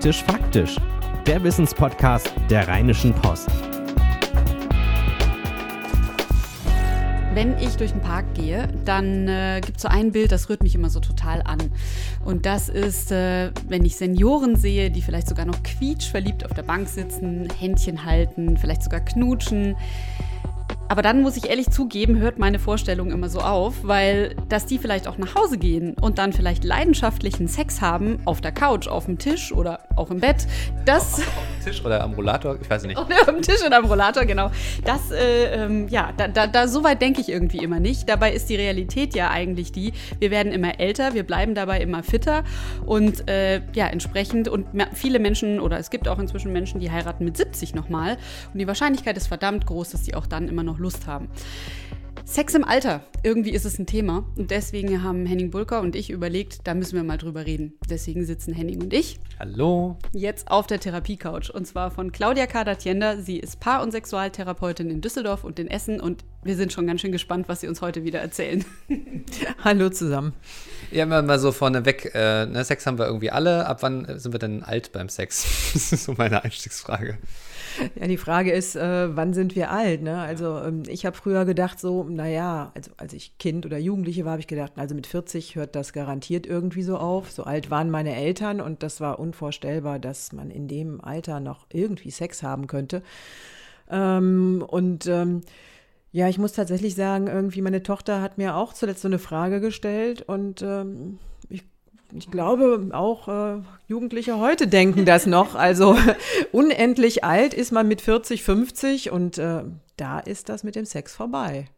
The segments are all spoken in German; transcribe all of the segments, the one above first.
Praktisch Faktisch, der Wissenspodcast der Rheinischen Post. Wenn ich durch den Park gehe, dann äh, gibt es so ein Bild, das rührt mich immer so total an. Und das ist, äh, wenn ich Senioren sehe, die vielleicht sogar noch quietschverliebt auf der Bank sitzen, Händchen halten, vielleicht sogar knutschen. Aber dann muss ich ehrlich zugeben, hört meine Vorstellung immer so auf, weil dass die vielleicht auch nach Hause gehen und dann vielleicht leidenschaftlichen Sex haben auf der Couch, auf dem Tisch oder auch im Bett, das. Auf, auf dem Tisch oder am Rollator, ich weiß nicht. auf dem Tisch oder am Rollator, genau. Das, äh, ähm, ja, da, da, da, so weit denke ich irgendwie immer nicht. Dabei ist die Realität ja eigentlich die, wir werden immer älter, wir bleiben dabei immer fitter und äh, ja, entsprechend und viele Menschen oder es gibt auch inzwischen Menschen, die heiraten mit 70 nochmal und die Wahrscheinlichkeit ist verdammt groß, dass die auch dann immer noch Lust haben. Sex im Alter, irgendwie ist es ein Thema und deswegen haben Henning Bulker und ich überlegt, da müssen wir mal drüber reden. Deswegen sitzen Henning und ich Hallo. jetzt auf der Therapiecouch und zwar von Claudia Kadatienda. Sie ist Paar- und Sexualtherapeutin in Düsseldorf und in Essen und wir sind schon ganz schön gespannt, was Sie uns heute wieder erzählen. Hallo zusammen. Ja, mal, mal so vorneweg, äh, ne, Sex haben wir irgendwie alle. Ab wann sind wir denn alt beim Sex? Das ist so meine Einstiegsfrage. Ja, die Frage ist, äh, wann sind wir alt? Ne? Also ähm, ich habe früher gedacht so, naja, also als ich Kind oder Jugendliche war, habe ich gedacht, also mit 40 hört das garantiert irgendwie so auf. So alt waren meine Eltern und das war unvorstellbar, dass man in dem Alter noch irgendwie Sex haben könnte. Ähm, und ähm, ja, ich muss tatsächlich sagen, irgendwie meine Tochter hat mir auch zuletzt so eine Frage gestellt und ähm, ich glaube, auch äh, Jugendliche heute denken das noch. Also unendlich alt ist man mit 40, 50 und äh, da ist das mit dem Sex vorbei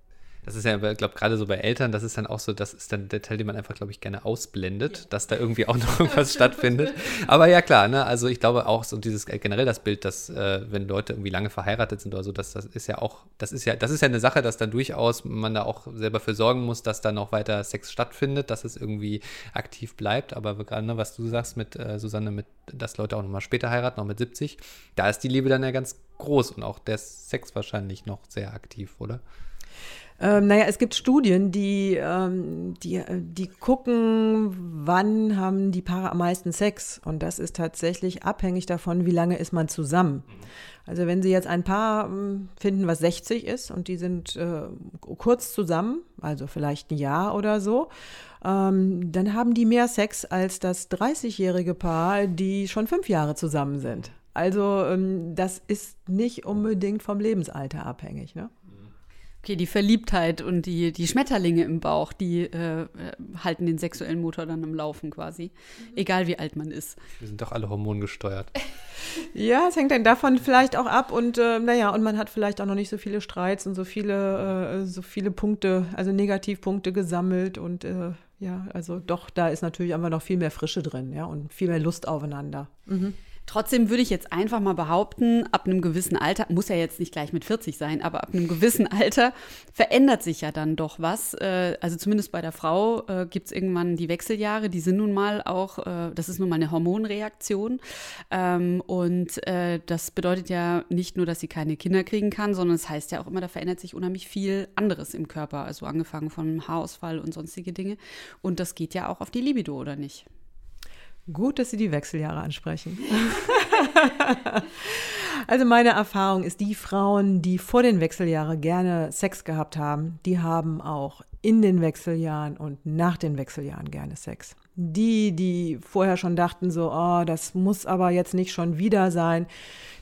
das ist ja, ich glaube, gerade so bei Eltern, das ist dann auch so, das ist dann der Teil, den man einfach, glaube ich, gerne ausblendet, ja. dass da irgendwie auch noch irgendwas stattfindet. Aber ja, klar, ne, also ich glaube auch so dieses äh, generell das Bild, dass äh, wenn Leute irgendwie lange verheiratet sind oder so, dass das ist ja auch, das ist ja, das ist ja eine Sache, dass dann durchaus man da auch selber für sorgen muss, dass da noch weiter Sex stattfindet, dass es irgendwie aktiv bleibt. Aber gerade, ne, was du sagst mit äh, Susanne, mit, dass Leute auch nochmal später heiraten, noch mit 70, da ist die Liebe dann ja ganz groß und auch der Sex wahrscheinlich noch sehr aktiv, oder? Ähm, naja, es gibt Studien, die, ähm, die, äh, die gucken, wann haben die Paare am meisten Sex. Und das ist tatsächlich abhängig davon, wie lange ist man zusammen. Also wenn Sie jetzt ein Paar ähm, finden, was 60 ist und die sind äh, kurz zusammen, also vielleicht ein Jahr oder so, ähm, dann haben die mehr Sex als das 30-jährige Paar, die schon fünf Jahre zusammen sind. Also ähm, das ist nicht unbedingt vom Lebensalter abhängig. Ne? Okay, die Verliebtheit und die, die Schmetterlinge im Bauch, die äh, halten den sexuellen Motor dann im Laufen quasi. Mhm. Egal wie alt man ist. Wir sind doch alle hormongesteuert. ja, es hängt dann davon vielleicht auch ab und äh, naja, und man hat vielleicht auch noch nicht so viele Streits und so viele, äh, so viele Punkte, also Negativpunkte gesammelt und äh, ja, also doch, da ist natürlich einfach noch viel mehr Frische drin, ja, und viel mehr Lust aufeinander. Mhm. Trotzdem würde ich jetzt einfach mal behaupten, ab einem gewissen Alter, muss ja jetzt nicht gleich mit 40 sein, aber ab einem gewissen Alter verändert sich ja dann doch was. Äh, also zumindest bei der Frau äh, gibt es irgendwann die Wechseljahre, die sind nun mal auch, äh, das ist nun mal eine Hormonreaktion. Ähm, und das bedeutet ja nicht nur, dass sie keine Kinder kriegen kann, sondern es das heißt ja auch immer, da verändert sich unheimlich viel anderes im Körper, also angefangen von Haarausfall und sonstige Dinge. Und das geht ja auch auf die Libido, oder nicht? Gut, dass Sie die Wechseljahre ansprechen. also meine Erfahrung ist, die Frauen, die vor den Wechseljahren gerne Sex gehabt haben, die haben auch in den Wechseljahren und nach den Wechseljahren gerne Sex. Die, die vorher schon dachten, so, oh, das muss aber jetzt nicht schon wieder sein,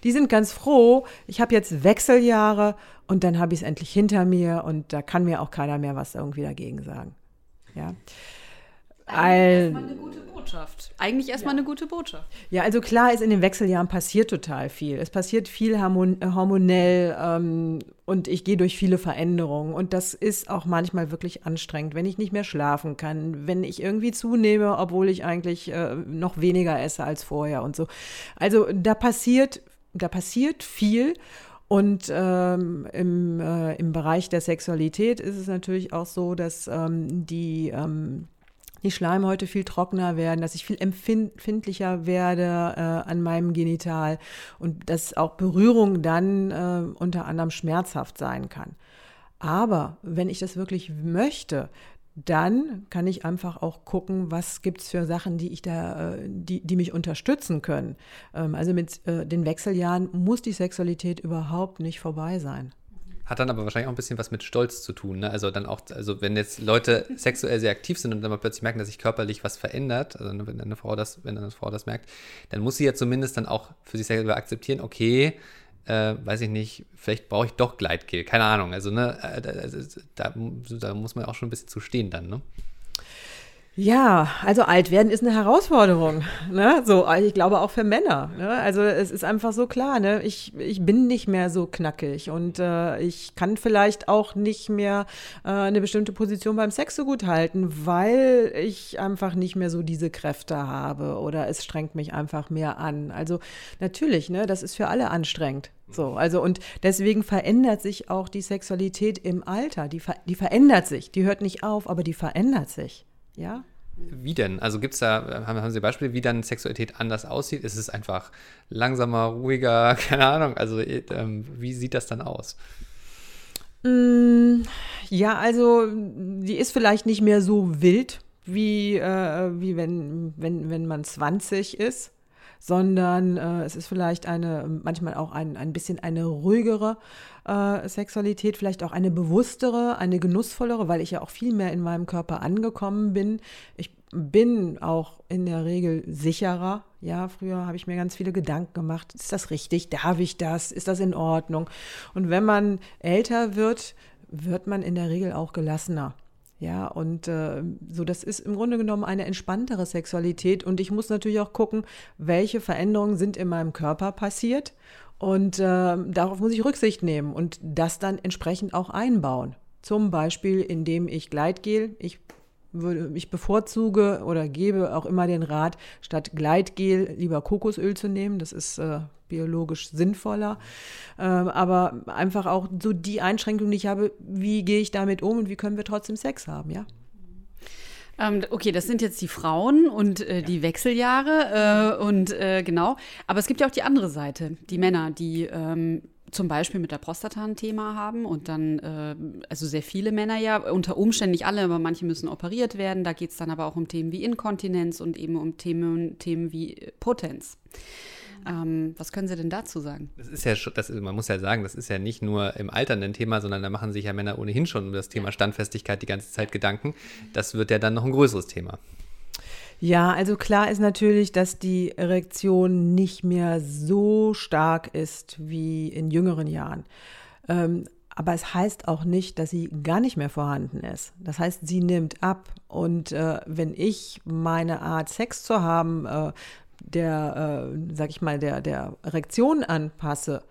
die sind ganz froh, ich habe jetzt Wechseljahre und dann habe ich es endlich hinter mir und da kann mir auch keiner mehr was irgendwie dagegen sagen. Ja. Eigentlich erstmal eine gute Botschaft. Eigentlich erstmal ja. eine gute Botschaft. Ja, also klar ist, in den Wechseljahren passiert total viel. Es passiert viel äh, hormonell ähm, und ich gehe durch viele Veränderungen. Und das ist auch manchmal wirklich anstrengend, wenn ich nicht mehr schlafen kann, wenn ich irgendwie zunehme, obwohl ich eigentlich äh, noch weniger esse als vorher und so. Also da passiert, da passiert viel. Und ähm, im, äh, im Bereich der Sexualität ist es natürlich auch so, dass ähm, die ähm, die Schleimhäute viel trockener werden, dass ich viel empfindlicher werde äh, an meinem Genital und dass auch Berührung dann äh, unter anderem schmerzhaft sein kann. Aber wenn ich das wirklich möchte, dann kann ich einfach auch gucken, was gibt es für Sachen, die ich da, äh, die, die mich unterstützen können. Ähm, also mit äh, den Wechseljahren muss die Sexualität überhaupt nicht vorbei sein. Hat dann aber wahrscheinlich auch ein bisschen was mit Stolz zu tun. Ne? Also dann auch, also wenn jetzt Leute sexuell sehr aktiv sind und dann mal plötzlich merken, dass sich körperlich was verändert, also wenn eine Frau das, wenn eine Frau das merkt, dann muss sie ja zumindest dann auch für sich selber akzeptieren, okay, äh, weiß ich nicht, vielleicht brauche ich doch Gleitgel, keine Ahnung. Also, ne, äh, da, da, muss man auch schon ein bisschen zu stehen dann, ne? Ja, also alt werden ist eine Herausforderung. Ne? So, ich glaube auch für Männer. Ne? Also es ist einfach so klar, ne? ich, ich bin nicht mehr so knackig und äh, ich kann vielleicht auch nicht mehr äh, eine bestimmte Position beim Sex so gut halten, weil ich einfach nicht mehr so diese Kräfte habe oder es strengt mich einfach mehr an. Also natürlich, ne, das ist für alle anstrengend. So, also und deswegen verändert sich auch die Sexualität im Alter. Die, die verändert sich. Die hört nicht auf, aber die verändert sich. Ja. Wie denn? Also gibt es da, haben, haben Sie Beispiele, wie dann Sexualität anders aussieht? Ist es einfach langsamer, ruhiger, keine Ahnung? Also ähm, wie sieht das dann aus? Mm, ja, also die ist vielleicht nicht mehr so wild, wie, äh, wie wenn, wenn, wenn man 20 ist, sondern äh, es ist vielleicht eine, manchmal auch ein, ein bisschen eine ruhigere äh, Sexualität, vielleicht auch eine bewusstere, eine genussvollere, weil ich ja auch viel mehr in meinem Körper angekommen bin. Ich bin auch in der Regel sicherer. Ja, früher habe ich mir ganz viele Gedanken gemacht. Ist das richtig? Darf ich das? Ist das in Ordnung? Und wenn man älter wird, wird man in der Regel auch gelassener. Ja, und äh, so, das ist im Grunde genommen eine entspanntere Sexualität. Und ich muss natürlich auch gucken, welche Veränderungen sind in meinem Körper passiert und äh, darauf muss ich Rücksicht nehmen und das dann entsprechend auch einbauen. Zum Beispiel, indem ich Gleitgel, ich würde, ich bevorzuge oder gebe auch immer den Rat, statt Gleitgel lieber Kokosöl zu nehmen. Das ist äh, biologisch sinnvoller. Ähm, aber einfach auch so die Einschränkung, die ich habe, wie gehe ich damit um und wie können wir trotzdem Sex haben, ja? Ähm, okay, das sind jetzt die Frauen und äh, die Wechseljahre äh, und äh, genau. Aber es gibt ja auch die andere Seite, die Männer, die ähm, zum Beispiel mit der Prostata ein Thema haben und dann, äh, also sehr viele Männer ja, unter Umständen nicht alle, aber manche müssen operiert werden. Da geht es dann aber auch um Themen wie Inkontinenz und eben um Themen, Themen wie Potenz. Ähm, was können Sie denn dazu sagen? Das ist ja, das ist, man muss ja sagen, das ist ja nicht nur im Alter ein Thema, sondern da machen sich ja Männer ohnehin schon um das Thema Standfestigkeit die ganze Zeit Gedanken. Das wird ja dann noch ein größeres Thema. Ja, also klar ist natürlich, dass die Erektion nicht mehr so stark ist wie in jüngeren Jahren. Ähm, aber es heißt auch nicht, dass sie gar nicht mehr vorhanden ist. Das heißt, sie nimmt ab. Und äh, wenn ich meine Art, Sex zu haben, äh, der, äh, sag ich mal, der, der Erektion anpasse,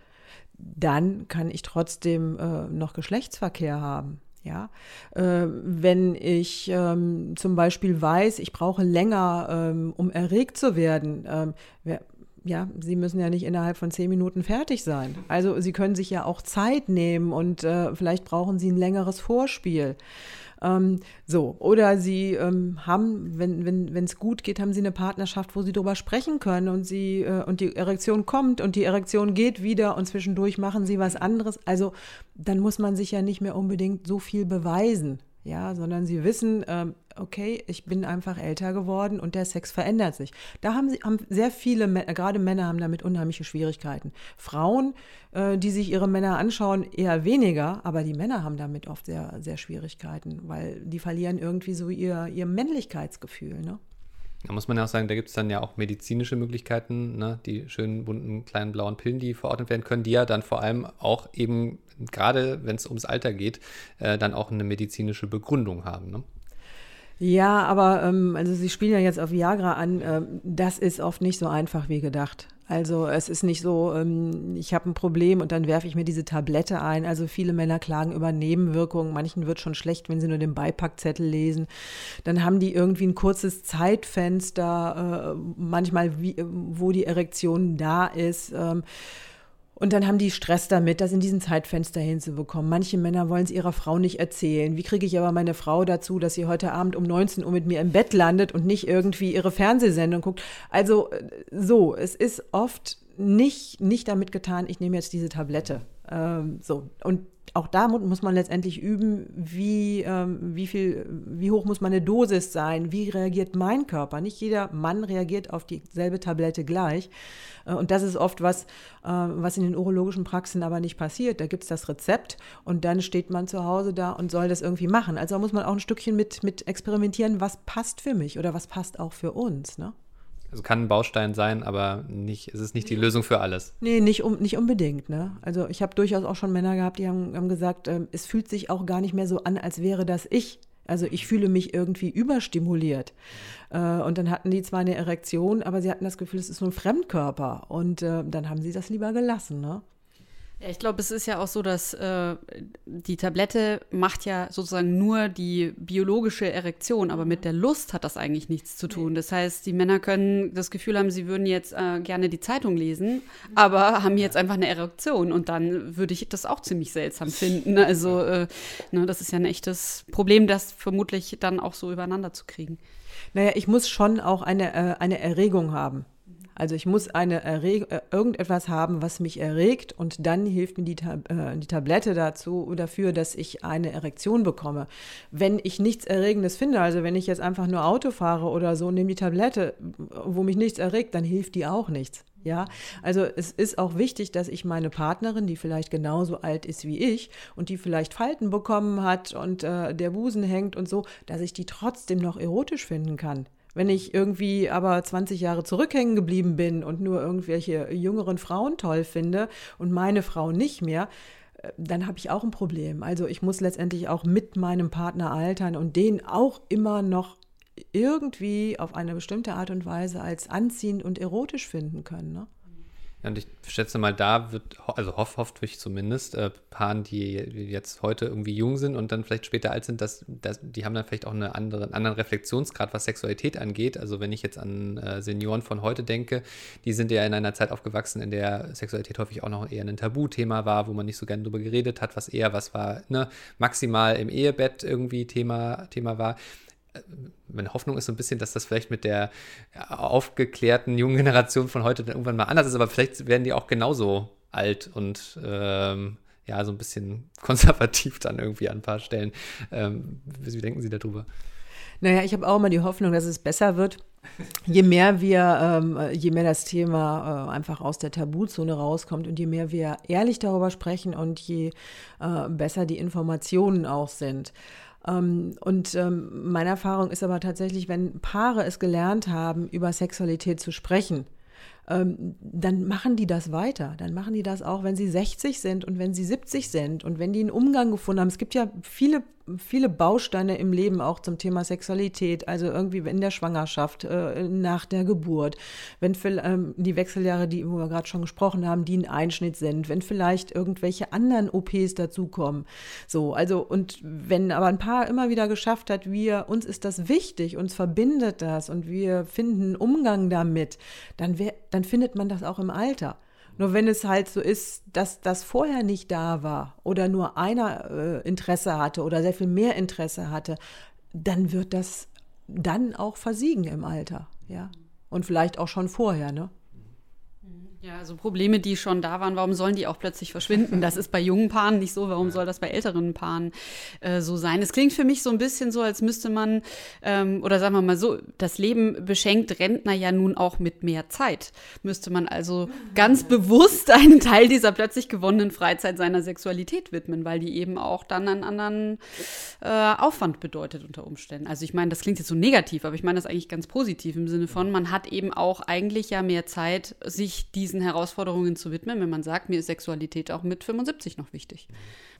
dann kann ich trotzdem äh, noch Geschlechtsverkehr haben. Ja, äh, wenn ich ähm, zum Beispiel weiß, ich brauche länger, ähm, um erregt zu werden, ähm, wer, ja, Sie müssen ja nicht innerhalb von zehn Minuten fertig sein. Also Sie können sich ja auch Zeit nehmen und äh, vielleicht brauchen Sie ein längeres Vorspiel. Ähm, so, oder sie ähm, haben, wenn es wenn, gut geht, haben sie eine Partnerschaft, wo sie darüber sprechen können und sie äh, und die Erektion kommt und die Erektion geht wieder und zwischendurch machen sie was anderes. Also dann muss man sich ja nicht mehr unbedingt so viel beweisen ja, sondern sie wissen, ähm, okay, ich bin einfach älter geworden und der Sex verändert sich. Da haben, sie, haben sehr viele, gerade Männer haben damit unheimliche Schwierigkeiten. Frauen, äh, die sich ihre Männer anschauen, eher weniger, aber die Männer haben damit oft sehr, sehr Schwierigkeiten, weil die verlieren irgendwie so ihr, ihr Männlichkeitsgefühl, ne? Da muss man ja auch sagen, da gibt es dann ja auch medizinische Möglichkeiten, ne? die schönen bunten kleinen blauen Pillen, die verordnet werden können, die ja dann vor allem auch eben, gerade wenn es ums Alter geht, äh, dann auch eine medizinische Begründung haben. Ne? Ja, aber ähm, also Sie spielen ja jetzt auf Viagra an. Ähm, das ist oft nicht so einfach wie gedacht. Also es ist nicht so, ähm, ich habe ein Problem und dann werfe ich mir diese Tablette ein. Also viele Männer klagen über Nebenwirkungen. Manchen wird schon schlecht, wenn sie nur den Beipackzettel lesen. Dann haben die irgendwie ein kurzes Zeitfenster, äh, manchmal wie, wo die Erektion da ist. Ähm, und dann haben die Stress damit, das in diesem Zeitfenster hinzubekommen. Manche Männer wollen es ihrer Frau nicht erzählen. Wie kriege ich aber meine Frau dazu, dass sie heute Abend um 19 Uhr mit mir im Bett landet und nicht irgendwie ihre Fernsehsendung guckt? Also äh, so, es ist oft nicht, nicht damit getan, ich nehme jetzt diese Tablette. Ähm, so, und auch da muss man letztendlich üben, wie, ähm, wie viel, wie hoch muss meine Dosis sein, wie reagiert mein Körper. Nicht jeder Mann reagiert auf dieselbe Tablette gleich. Äh, und das ist oft was, äh, was in den urologischen Praxen aber nicht passiert. Da gibt es das Rezept und dann steht man zu Hause da und soll das irgendwie machen. Also da muss man auch ein Stückchen mit, mit experimentieren, was passt für mich oder was passt auch für uns. Ne? Also kann ein Baustein sein, aber nicht, es ist nicht die Lösung für alles. Nee, nicht, um, nicht unbedingt. Ne? Also ich habe durchaus auch schon Männer gehabt, die haben, haben gesagt, äh, es fühlt sich auch gar nicht mehr so an, als wäre das ich. Also ich fühle mich irgendwie überstimuliert. Äh, und dann hatten die zwar eine Erektion, aber sie hatten das Gefühl, es ist nur ein Fremdkörper. Und äh, dann haben sie das lieber gelassen. Ne? Ja, ich glaube, es ist ja auch so, dass äh, die Tablette macht ja sozusagen nur die biologische Erektion, aber mit der Lust hat das eigentlich nichts zu tun. Das heißt, die Männer können das Gefühl haben, sie würden jetzt äh, gerne die Zeitung lesen, aber haben jetzt einfach eine Erektion und dann würde ich das auch ziemlich seltsam finden. Also, äh, ne, das ist ja ein echtes Problem, das vermutlich dann auch so übereinander zu kriegen. Naja, ich muss schon auch eine, äh, eine Erregung haben. Also ich muss eine Erreg äh, irgendetwas haben, was mich erregt und dann hilft mir die, Tab äh, die Tablette dazu dafür, dass ich eine Erektion bekomme. Wenn ich nichts Erregendes finde, also wenn ich jetzt einfach nur Auto fahre oder so, nehme die Tablette, wo mich nichts erregt, dann hilft die auch nichts. Ja, also es ist auch wichtig, dass ich meine Partnerin, die vielleicht genauso alt ist wie ich und die vielleicht Falten bekommen hat und äh, der Busen hängt und so, dass ich die trotzdem noch erotisch finden kann. Wenn ich irgendwie aber 20 Jahre zurückhängen geblieben bin und nur irgendwelche jüngeren Frauen toll finde und meine Frau nicht mehr, äh, dann habe ich auch ein Problem. Also ich muss letztendlich auch mit meinem Partner altern und den auch immer noch irgendwie auf eine bestimmte Art und Weise als anziehend und erotisch finden können. Ne? Ja, und ich schätze mal, da wird, also hoff, hofft ich zumindest, äh, Paaren, die jetzt heute irgendwie jung sind und dann vielleicht später alt sind, dass, dass die haben dann vielleicht auch eine andere, einen anderen Reflexionsgrad, was Sexualität angeht. Also wenn ich jetzt an äh, Senioren von heute denke, die sind ja in einer Zeit aufgewachsen, in der Sexualität häufig auch noch eher ein Tabuthema war, wo man nicht so gerne drüber geredet hat, was eher was war, ne, maximal im Ehebett irgendwie Thema, Thema war meine Hoffnung ist so ein bisschen, dass das vielleicht mit der aufgeklärten jungen Generation von heute dann irgendwann mal anders ist, aber vielleicht werden die auch genauso alt und ähm, ja, so ein bisschen konservativ dann irgendwie an ein paar Stellen. Ähm, wie denken Sie darüber? Naja, ich habe auch immer die Hoffnung, dass es besser wird. Je mehr wir, ähm, je mehr das Thema äh, einfach aus der Tabuzone rauskommt und je mehr wir ehrlich darüber sprechen und je äh, besser die Informationen auch sind. Ähm, und ähm, meine Erfahrung ist aber tatsächlich, wenn Paare es gelernt haben, über Sexualität zu sprechen, ähm, dann machen die das weiter. Dann machen die das auch, wenn sie 60 sind und wenn sie 70 sind und wenn die einen Umgang gefunden haben. Es gibt ja viele viele Bausteine im Leben auch zum Thema Sexualität, also irgendwie in der Schwangerschaft, äh, nach der Geburt, wenn ähm, die Wechseljahre, die wo wir gerade schon gesprochen haben, die ein Einschnitt sind, wenn vielleicht irgendwelche anderen OPs dazukommen. So, also und wenn aber ein Paar immer wieder geschafft hat, wir uns ist das wichtig, uns verbindet das und wir finden Umgang damit, dann, wär, dann findet man das auch im Alter. Nur wenn es halt so ist, dass das vorher nicht da war oder nur einer äh, Interesse hatte oder sehr viel mehr Interesse hatte, dann wird das dann auch versiegen im Alter, ja. Und vielleicht auch schon vorher, ne? Ja, also Probleme, die schon da waren, warum sollen die auch plötzlich verschwinden? Das ist bei jungen Paaren nicht so, warum soll das bei älteren Paaren äh, so sein? Es klingt für mich so ein bisschen so, als müsste man, ähm, oder sagen wir mal so, das Leben beschenkt Rentner ja nun auch mit mehr Zeit. Müsste man also ganz bewusst einen Teil dieser plötzlich gewonnenen Freizeit seiner Sexualität widmen, weil die eben auch dann einen anderen äh, Aufwand bedeutet unter Umständen. Also ich meine, das klingt jetzt so negativ, aber ich meine das eigentlich ganz positiv im Sinne von, man hat eben auch eigentlich ja mehr Zeit, sich diese diesen Herausforderungen zu widmen, wenn man sagt, mir ist Sexualität auch mit 75 noch wichtig.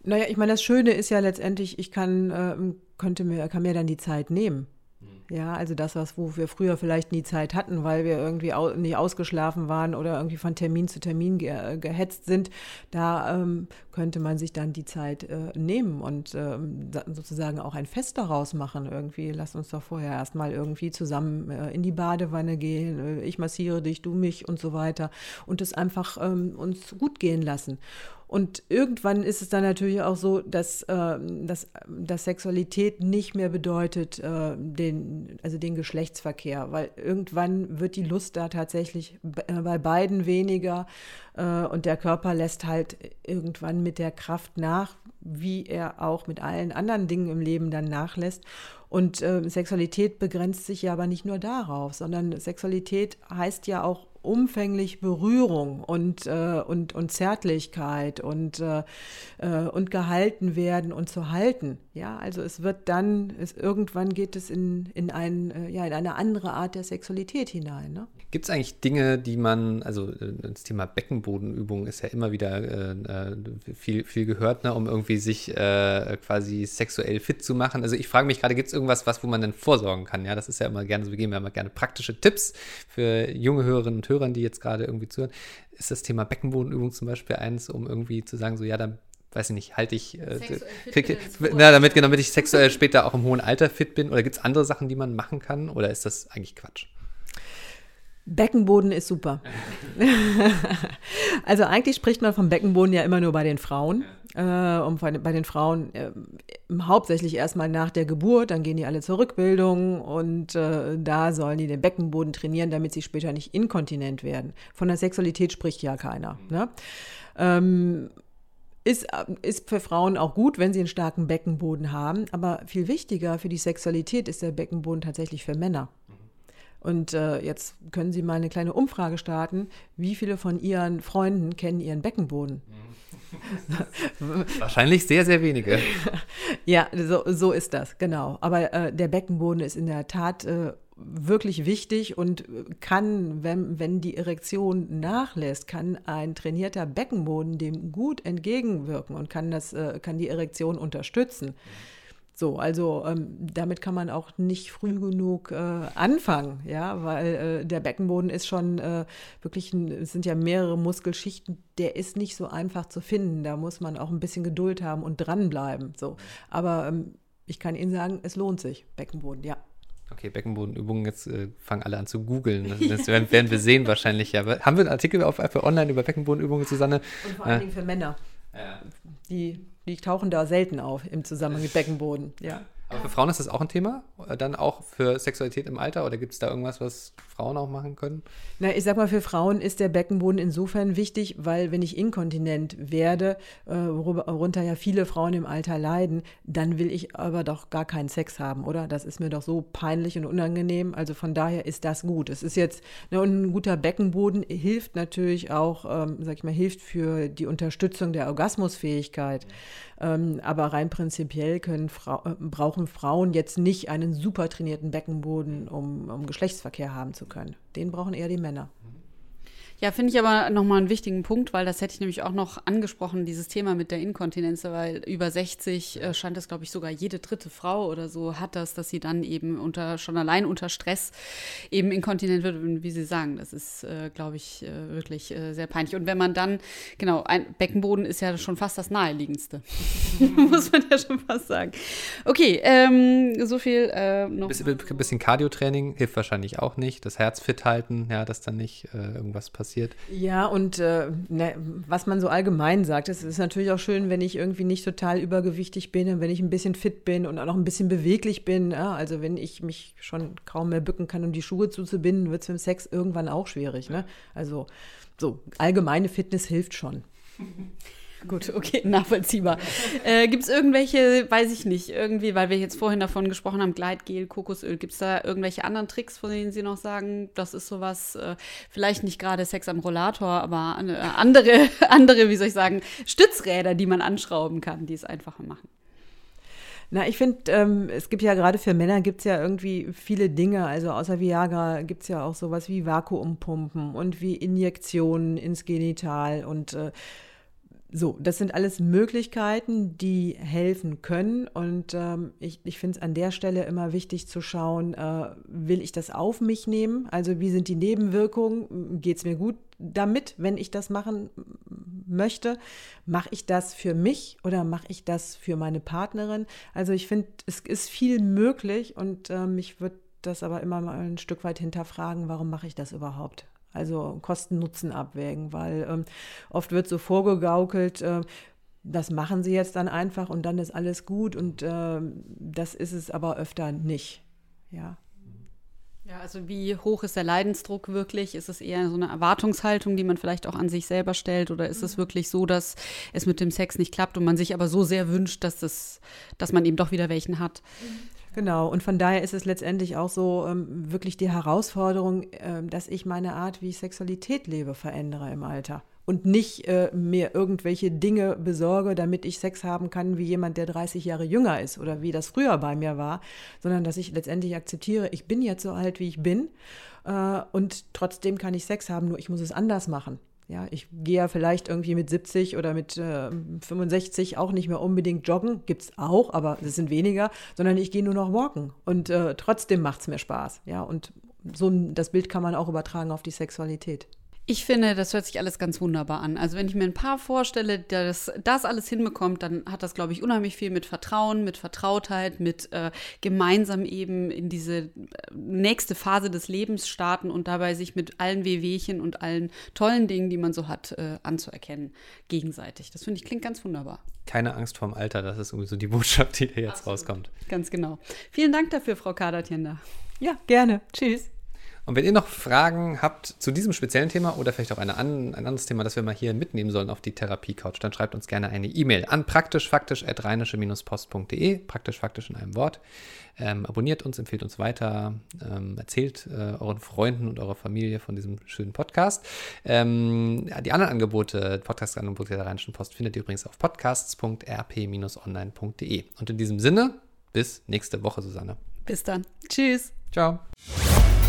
Naja, ich meine, das Schöne ist ja letztendlich, ich kann, äh, könnte mir, kann mir dann die Zeit nehmen. Hm. Ja, also das, was wo wir früher vielleicht nie Zeit hatten, weil wir irgendwie au nicht ausgeschlafen waren oder irgendwie von Termin zu Termin ge gehetzt sind, da ähm, könnte man sich dann die Zeit äh, nehmen und äh, sozusagen auch ein Fest daraus machen. Irgendwie, lass uns doch vorher erstmal irgendwie zusammen äh, in die Badewanne gehen. Äh, ich massiere dich, du mich und so weiter. Und es einfach ähm, uns gut gehen lassen. Und irgendwann ist es dann natürlich auch so, dass, äh, dass, dass Sexualität nicht mehr bedeutet, äh, den, also den Geschlechtsverkehr, weil irgendwann wird die Lust da tatsächlich äh, bei beiden weniger und der Körper lässt halt irgendwann mit der Kraft nach, wie er auch mit allen anderen Dingen im Leben dann nachlässt. Und äh, Sexualität begrenzt sich ja aber nicht nur darauf, sondern Sexualität heißt ja auch umfänglich Berührung und, äh, und, und Zärtlichkeit und, äh, äh, und gehalten werden und zu halten. Ja, also es wird dann, es, irgendwann geht es in, in, ein, äh, ja, in eine andere Art der Sexualität hinein. Ne? Gibt es eigentlich Dinge, die man, also äh, das Thema Beckenbodenübung ist ja immer wieder äh, viel, viel gehört, ne, um irgendwie sich quasi sexuell fit zu machen. Also ich frage mich gerade, gibt es irgendwas, was, wo man dann vorsorgen kann? Ja, das ist ja immer gerne, so wir geben ja immer gerne praktische Tipps für junge Hörerinnen und Hörern, die jetzt gerade irgendwie zuhören, ist das Thema Beckenbodenübung zum Beispiel eins, um irgendwie zu sagen, so ja, dann weiß ich nicht, halte ich, äh, krieg, na, damit, genau, damit ich sexuell später auch im hohen Alter fit bin? Oder gibt es andere Sachen, die man machen kann? Oder ist das eigentlich Quatsch? Beckenboden ist super. also eigentlich spricht man vom Beckenboden ja immer nur bei den Frauen. Äh, und bei, bei, den Frauen äh, hauptsächlich erstmal nach der Geburt, dann gehen die alle zur Rückbildung und äh, da sollen die den Beckenboden trainieren, damit sie später nicht inkontinent werden. Von der Sexualität spricht ja keiner. Ne? Ähm, ist, ist für Frauen auch gut, wenn sie einen starken Beckenboden haben, aber viel wichtiger für die Sexualität ist der Beckenboden tatsächlich für Männer. Und äh, jetzt können Sie mal eine kleine Umfrage starten. Wie viele von Ihren Freunden kennen Ihren Beckenboden? Wahrscheinlich sehr, sehr wenige. ja, so, so ist das, genau. Aber äh, der Beckenboden ist in der Tat äh, wirklich wichtig und kann, wenn, wenn die Erektion nachlässt, kann ein trainierter Beckenboden dem gut entgegenwirken und kann, das, äh, kann die Erektion unterstützen. So, also ähm, damit kann man auch nicht früh genug äh, anfangen, ja, weil äh, der Beckenboden ist schon äh, wirklich, ein, es sind ja mehrere Muskelschichten, der ist nicht so einfach zu finden. Da muss man auch ein bisschen Geduld haben und dranbleiben. So, aber ähm, ich kann Ihnen sagen, es lohnt sich, Beckenboden, ja. Okay, Beckenbodenübungen, jetzt äh, fangen alle an zu googeln. Das werden, werden, wir sehen wahrscheinlich. Ja. Haben wir einen Artikel auf, auf online über Beckenbodenübungen, Susanne? Und vor allen Dingen für Männer. Ja. Die die tauchen da selten auf im Zusammenhang mit Beckenboden. Ja. Aber für Frauen ist das auch ein Thema? Dann auch für Sexualität im Alter? Oder gibt es da irgendwas, was Frauen auch machen können? Na, ich sag mal, für Frauen ist der Beckenboden insofern wichtig, weil wenn ich inkontinent werde, äh, worunter ja viele Frauen im Alter leiden, dann will ich aber doch gar keinen Sex haben, oder? Das ist mir doch so peinlich und unangenehm. Also von daher ist das gut. Es ist jetzt, ne, und ein guter Beckenboden hilft natürlich auch, ähm, sag ich mal, hilft für die Unterstützung der Orgasmusfähigkeit. Ähm, aber rein prinzipiell können Frau, äh, brauchen Frauen jetzt nicht einen super trainierten Beckenboden, um, um Geschlechtsverkehr haben zu können. Den brauchen eher die Männer. Ja, finde ich aber nochmal einen wichtigen Punkt, weil das hätte ich nämlich auch noch angesprochen, dieses Thema mit der Inkontinenz, weil über 60 äh, scheint das, glaube ich, sogar jede dritte Frau oder so hat das, dass sie dann eben unter, schon allein unter Stress eben inkontinent wird, wie Sie sagen. Das ist, äh, glaube ich, äh, wirklich äh, sehr peinlich. Und wenn man dann, genau, ein Beckenboden ist ja schon fast das naheliegendste. Muss man ja schon fast sagen. Okay, ähm, so viel äh, noch. Ein bisschen Cardio-Training hilft wahrscheinlich auch nicht. Das Herz fit halten, ja, dass dann nicht äh, irgendwas passiert passiert. Ja, und äh, ne, was man so allgemein sagt, es ist natürlich auch schön, wenn ich irgendwie nicht total übergewichtig bin und wenn ich ein bisschen fit bin und auch noch ein bisschen beweglich bin. Ja? Also wenn ich mich schon kaum mehr bücken kann, um die Schuhe zuzubinden, wird es mit dem Sex irgendwann auch schwierig. Ne? Also so allgemeine Fitness hilft schon. Gut, okay, nachvollziehbar. Äh, gibt es irgendwelche, weiß ich nicht, irgendwie, weil wir jetzt vorhin davon gesprochen haben, Gleitgel, Kokosöl, gibt es da irgendwelche anderen Tricks, von denen Sie noch sagen, das ist sowas, äh, vielleicht nicht gerade Sex am Rollator, aber äh, andere, andere, wie soll ich sagen, Stützräder, die man anschrauben kann, die es einfacher machen? Na, ich finde, ähm, es gibt ja gerade für Männer gibt es ja irgendwie viele Dinge. Also außer Viagra gibt es ja auch sowas wie Vakuumpumpen und wie Injektionen ins Genital und äh, so, das sind alles Möglichkeiten, die helfen können. Und ähm, ich, ich finde es an der Stelle immer wichtig zu schauen, äh, will ich das auf mich nehmen? Also wie sind die Nebenwirkungen? Geht es mir gut damit, wenn ich das machen möchte. Mache ich das für mich oder mache ich das für meine Partnerin? Also ich finde, es ist viel möglich und äh, mich wird das aber immer mal ein Stück weit hinterfragen, warum mache ich das überhaupt? Also Kosten-Nutzen abwägen, weil ähm, oft wird so vorgegaukelt, äh, das machen sie jetzt dann einfach und dann ist alles gut und äh, das ist es aber öfter nicht. Ja. Ja, also wie hoch ist der Leidensdruck wirklich? Ist es eher so eine Erwartungshaltung, die man vielleicht auch an sich selber stellt? Oder ist es mhm. wirklich so, dass es mit dem Sex nicht klappt und man sich aber so sehr wünscht, dass, es, dass man eben doch wieder welchen hat? Genau, und von daher ist es letztendlich auch so ähm, wirklich die Herausforderung, äh, dass ich meine Art, wie ich Sexualität lebe, verändere im Alter und nicht äh, mir irgendwelche Dinge besorge, damit ich Sex haben kann wie jemand, der 30 Jahre jünger ist oder wie das früher bei mir war, sondern dass ich letztendlich akzeptiere, ich bin jetzt so alt, wie ich bin äh, und trotzdem kann ich Sex haben, nur ich muss es anders machen. Ja, ich gehe ja vielleicht irgendwie mit 70 oder mit äh, 65 auch nicht mehr unbedingt joggen. Gibt es auch, aber es sind weniger, sondern ich gehe nur noch walken. Und äh, trotzdem macht es mir Spaß. Ja, und so das Bild kann man auch übertragen auf die Sexualität. Ich finde, das hört sich alles ganz wunderbar an. Also wenn ich mir ein Paar vorstelle, das das alles hinbekommt, dann hat das, glaube ich, unheimlich viel mit Vertrauen, mit Vertrautheit, mit äh, gemeinsam eben in diese äh, nächste Phase des Lebens starten und dabei sich mit allen Wehwehchen und allen tollen Dingen, die man so hat, äh, anzuerkennen, gegenseitig. Das finde ich klingt ganz wunderbar. Keine Angst vorm Alter, das ist irgendwie so die Botschaft, die da jetzt Absolut. rauskommt. Ganz genau. Vielen Dank dafür, Frau Kadertiender. Ja, gerne. Tschüss. Und wenn ihr noch Fragen habt zu diesem speziellen Thema oder vielleicht auch eine an, ein anderes Thema, das wir mal hier mitnehmen sollen auf die Therapie-Couch, dann schreibt uns gerne eine E-Mail an praktischfaktisch.rheinische-post.de, praktisch-faktisch in einem Wort. Ähm, abonniert uns, empfehlt uns weiter, ähm, erzählt äh, euren Freunden und eurer Familie von diesem schönen Podcast. Ähm, die anderen Angebote, Podcast-Angebote der Rheinischen Post findet ihr übrigens auf podcasts.rp-online.de. Und in diesem Sinne, bis nächste Woche, Susanne. Bis dann. Tschüss. Ciao.